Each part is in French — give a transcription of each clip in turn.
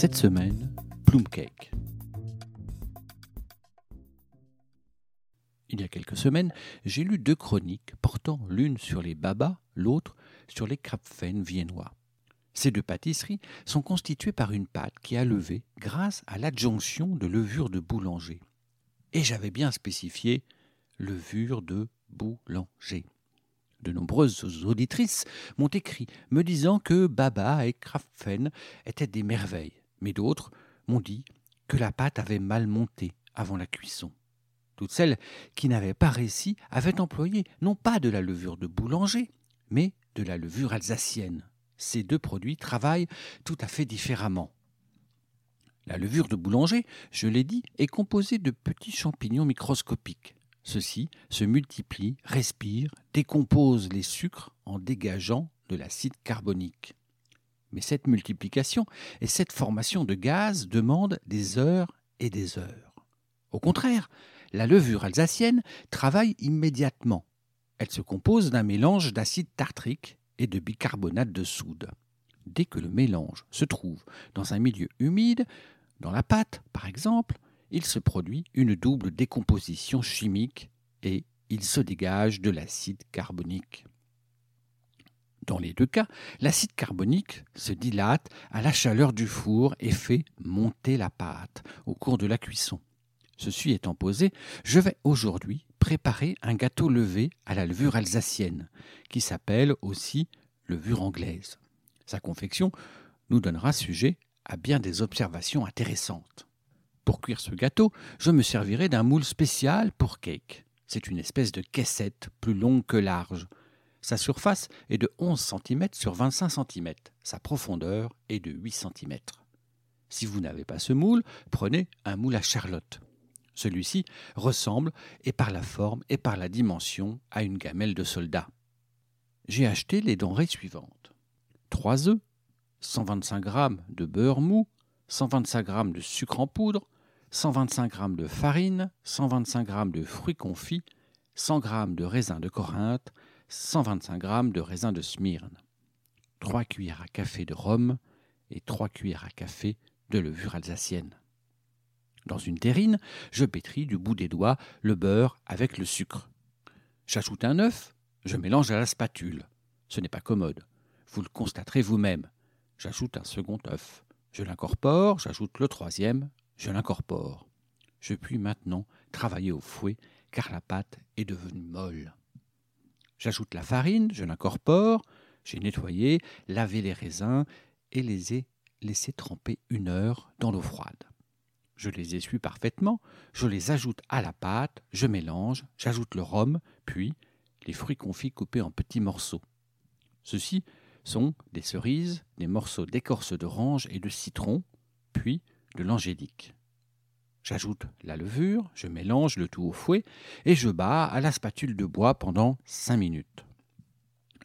Cette semaine, Plum Cake. Il y a quelques semaines, j'ai lu deux chroniques portant l'une sur les babas, l'autre sur les krapfen viennois. Ces deux pâtisseries sont constituées par une pâte qui a levé grâce à l'adjonction de levure de boulanger. Et j'avais bien spécifié levure de boulanger. De nombreuses auditrices m'ont écrit me disant que Baba et Krapfen étaient des merveilles, mais d'autres m'ont dit que la pâte avait mal monté avant la cuisson. Toutes celles qui n'avaient pas réussi avaient employé non pas de la levure de boulanger, mais de la levure alsacienne. Ces deux produits travaillent tout à fait différemment. La levure de boulanger, je l'ai dit, est composée de petits champignons microscopiques. Ceux-ci se multiplient, respirent, décomposent les sucres en dégageant de l'acide carbonique. Mais cette multiplication et cette formation de gaz demandent des heures et des heures. Au contraire, la levure alsacienne travaille immédiatement. Elle se compose d'un mélange d'acide tartrique et de bicarbonate de soude. Dès que le mélange se trouve dans un milieu humide, dans la pâte par exemple, il se produit une double décomposition chimique et il se dégage de l'acide carbonique. Dans les deux cas, l'acide carbonique se dilate à la chaleur du four et fait monter la pâte au cours de la cuisson. Ceci étant posé, je vais aujourd'hui préparer un gâteau levé à la levure alsacienne, qui s'appelle aussi levure anglaise. Sa confection nous donnera sujet à bien des observations intéressantes. Pour cuire ce gâteau, je me servirai d'un moule spécial pour cake. C'est une espèce de caissette plus longue que large. Sa surface est de 11 cm sur 25 cm. Sa profondeur est de 8 cm. Si vous n'avez pas ce moule, prenez un moule à charlotte. Celui-ci ressemble, et par la forme et par la dimension, à une gamelle de soldat. J'ai acheté les denrées suivantes 3 œufs, 125 g de beurre mou, 125 g de sucre en poudre, 125 g de farine, 125 g de fruits confits, 100 g de raisin de Corinthe, 125 g de raisin de Smyrne, 3 cuillères à café de rhum et 3 cuillères à café de levure alsacienne. Dans une terrine, je pétris du bout des doigts le beurre avec le sucre. J'ajoute un œuf, je mélange à la spatule. Ce n'est pas commode. Vous le constaterez vous-même. J'ajoute un second œuf. Je l'incorpore, j'ajoute le troisième, je l'incorpore. Je puis maintenant travailler au fouet car la pâte est devenue molle. J'ajoute la farine, je l'incorpore, j'ai nettoyé, lavé les raisins et les ai laissés tremper une heure dans l'eau froide. Je les essuie parfaitement, je les ajoute à la pâte, je mélange, j'ajoute le rhum, puis les fruits confits coupés en petits morceaux. Ceux-ci sont des cerises, des morceaux d'écorce d'orange et de citron, puis de l'angélique. J'ajoute la levure, je mélange le tout au fouet et je bats à la spatule de bois pendant cinq minutes.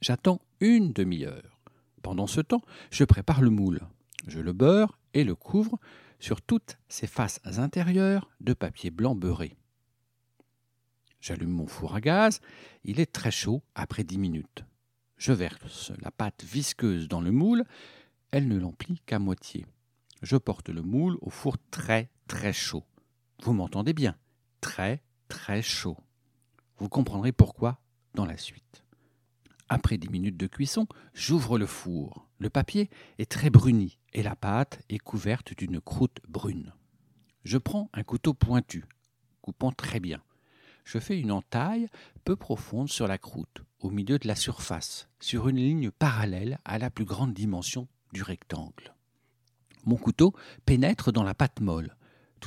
J'attends une demi-heure. Pendant ce temps, je prépare le moule. Je le beurre et le couvre sur toutes ses faces intérieures de papier blanc beurré. J'allume mon four à gaz, il est très chaud après dix minutes. Je verse la pâte visqueuse dans le moule, elle ne l'emplit qu'à moitié. Je porte le moule au four très très chaud. Vous m'entendez bien Très très chaud. Vous comprendrez pourquoi dans la suite. Après dix minutes de cuisson, j'ouvre le four. Le papier est très bruni et la pâte est couverte d'une croûte brune. Je prends un couteau pointu, coupant très bien. Je fais une entaille peu profonde sur la croûte, au milieu de la surface, sur une ligne parallèle à la plus grande dimension du rectangle. Mon couteau pénètre dans la pâte molle,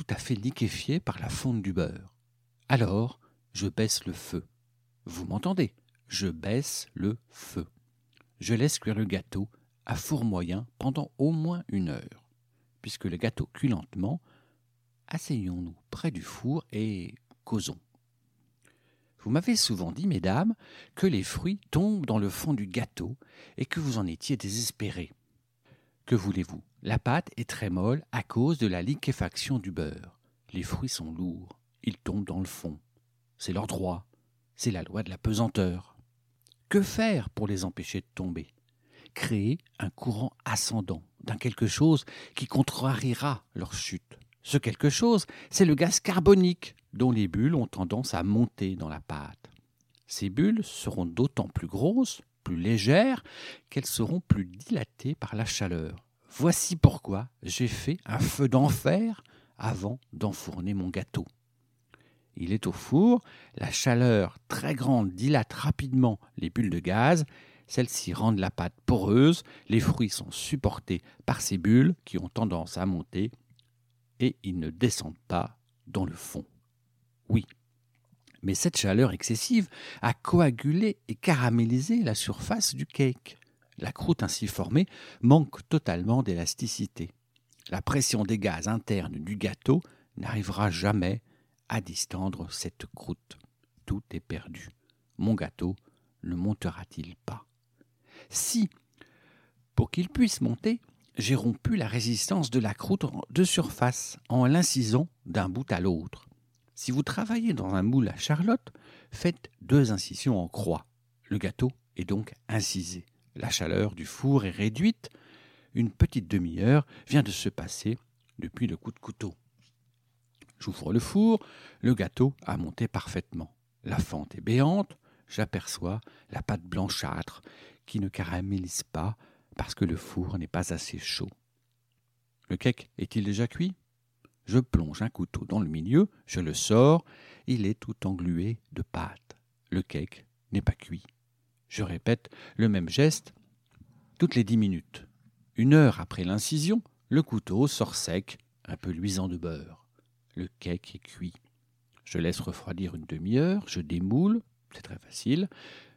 tout à fait liquéfiée par la fonte du beurre. Alors, je baisse le feu. Vous m'entendez? Je baisse le feu. Je laisse cuire le gâteau à four moyen pendant au moins une heure. Puisque le gâteau cuit lentement, asseyons-nous près du four et causons. Vous m'avez souvent dit, mesdames, que les fruits tombent dans le fond du gâteau et que vous en étiez désespérés. Que voulez-vous? La pâte est très molle à cause de la liquéfaction du beurre. Les fruits sont lourds, ils tombent dans le fond. C'est leur droit, c'est la loi de la pesanteur. Que faire pour les empêcher de tomber? Créer un courant ascendant d'un quelque chose qui contrariera leur chute. Ce quelque chose, c'est le gaz carbonique dont les bulles ont tendance à monter dans la pâte. Ces bulles seront d'autant plus grosses, plus légères, qu'elles seront plus dilatées par la chaleur. Voici pourquoi j'ai fait un feu d'enfer avant d'enfourner mon gâteau. Il est au four, la chaleur très grande dilate rapidement les bulles de gaz, celles-ci rendent la pâte poreuse, les fruits sont supportés par ces bulles qui ont tendance à monter et ils ne descendent pas dans le fond. Oui, mais cette chaleur excessive a coagulé et caramélisé la surface du cake. La croûte ainsi formée manque totalement d'élasticité. La pression des gaz internes du gâteau n'arrivera jamais à distendre cette croûte. Tout est perdu. Mon gâteau ne montera-t-il pas? Si, pour qu'il puisse monter, j'ai rompu la résistance de la croûte de surface en l'incisant d'un bout à l'autre. Si vous travaillez dans un moule à charlotte, faites deux incisions en croix. Le gâteau est donc incisé. La chaleur du four est réduite. Une petite demi-heure vient de se passer depuis le coup de couteau. J'ouvre le four, le gâteau a monté parfaitement. La fente est béante, j'aperçois la pâte blanchâtre qui ne caramélise pas parce que le four n'est pas assez chaud. Le cake est-il déjà cuit? Je plonge un couteau dans le milieu, je le sors, il est tout englué de pâte. Le cake n'est pas cuit. Je répète le même geste toutes les dix minutes. Une heure après l'incision, le couteau sort sec, un peu luisant de beurre. Le cake est cuit. Je laisse refroidir une demi-heure, je démoule, c'est très facile.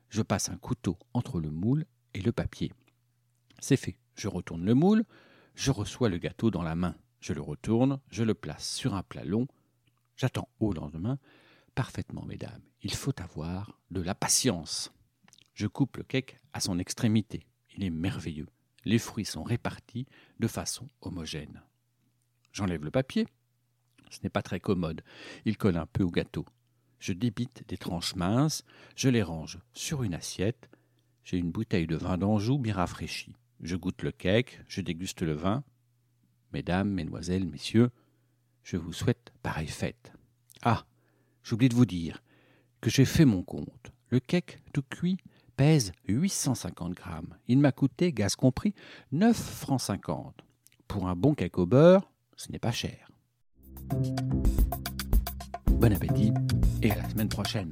Je passe un couteau entre le moule et le papier. C'est fait. Je retourne le moule, je reçois le gâteau dans la main. Je le retourne, je le place sur un plat long. J'attends au lendemain. Parfaitement, mesdames, il faut avoir de la patience. Je coupe le cake à son extrémité. Il est merveilleux. Les fruits sont répartis de façon homogène. J'enlève le papier. Ce n'est pas très commode. Il colle un peu au gâteau. Je débite des tranches minces, je les range sur une assiette. J'ai une bouteille de vin d'Anjou bien rafraîchie. Je goûte le cake, je déguste le vin. Mesdames, mesdemoiselles, messieurs, je vous souhaite pareille fête. Ah, j'oublie de vous dire que j'ai fait mon compte. Le cake tout cuit pèse 850 grammes. Il m'a coûté, gaz compris, 9 francs 50. Pour un bon cake au beurre, ce n'est pas cher. Bon appétit et à la semaine prochaine.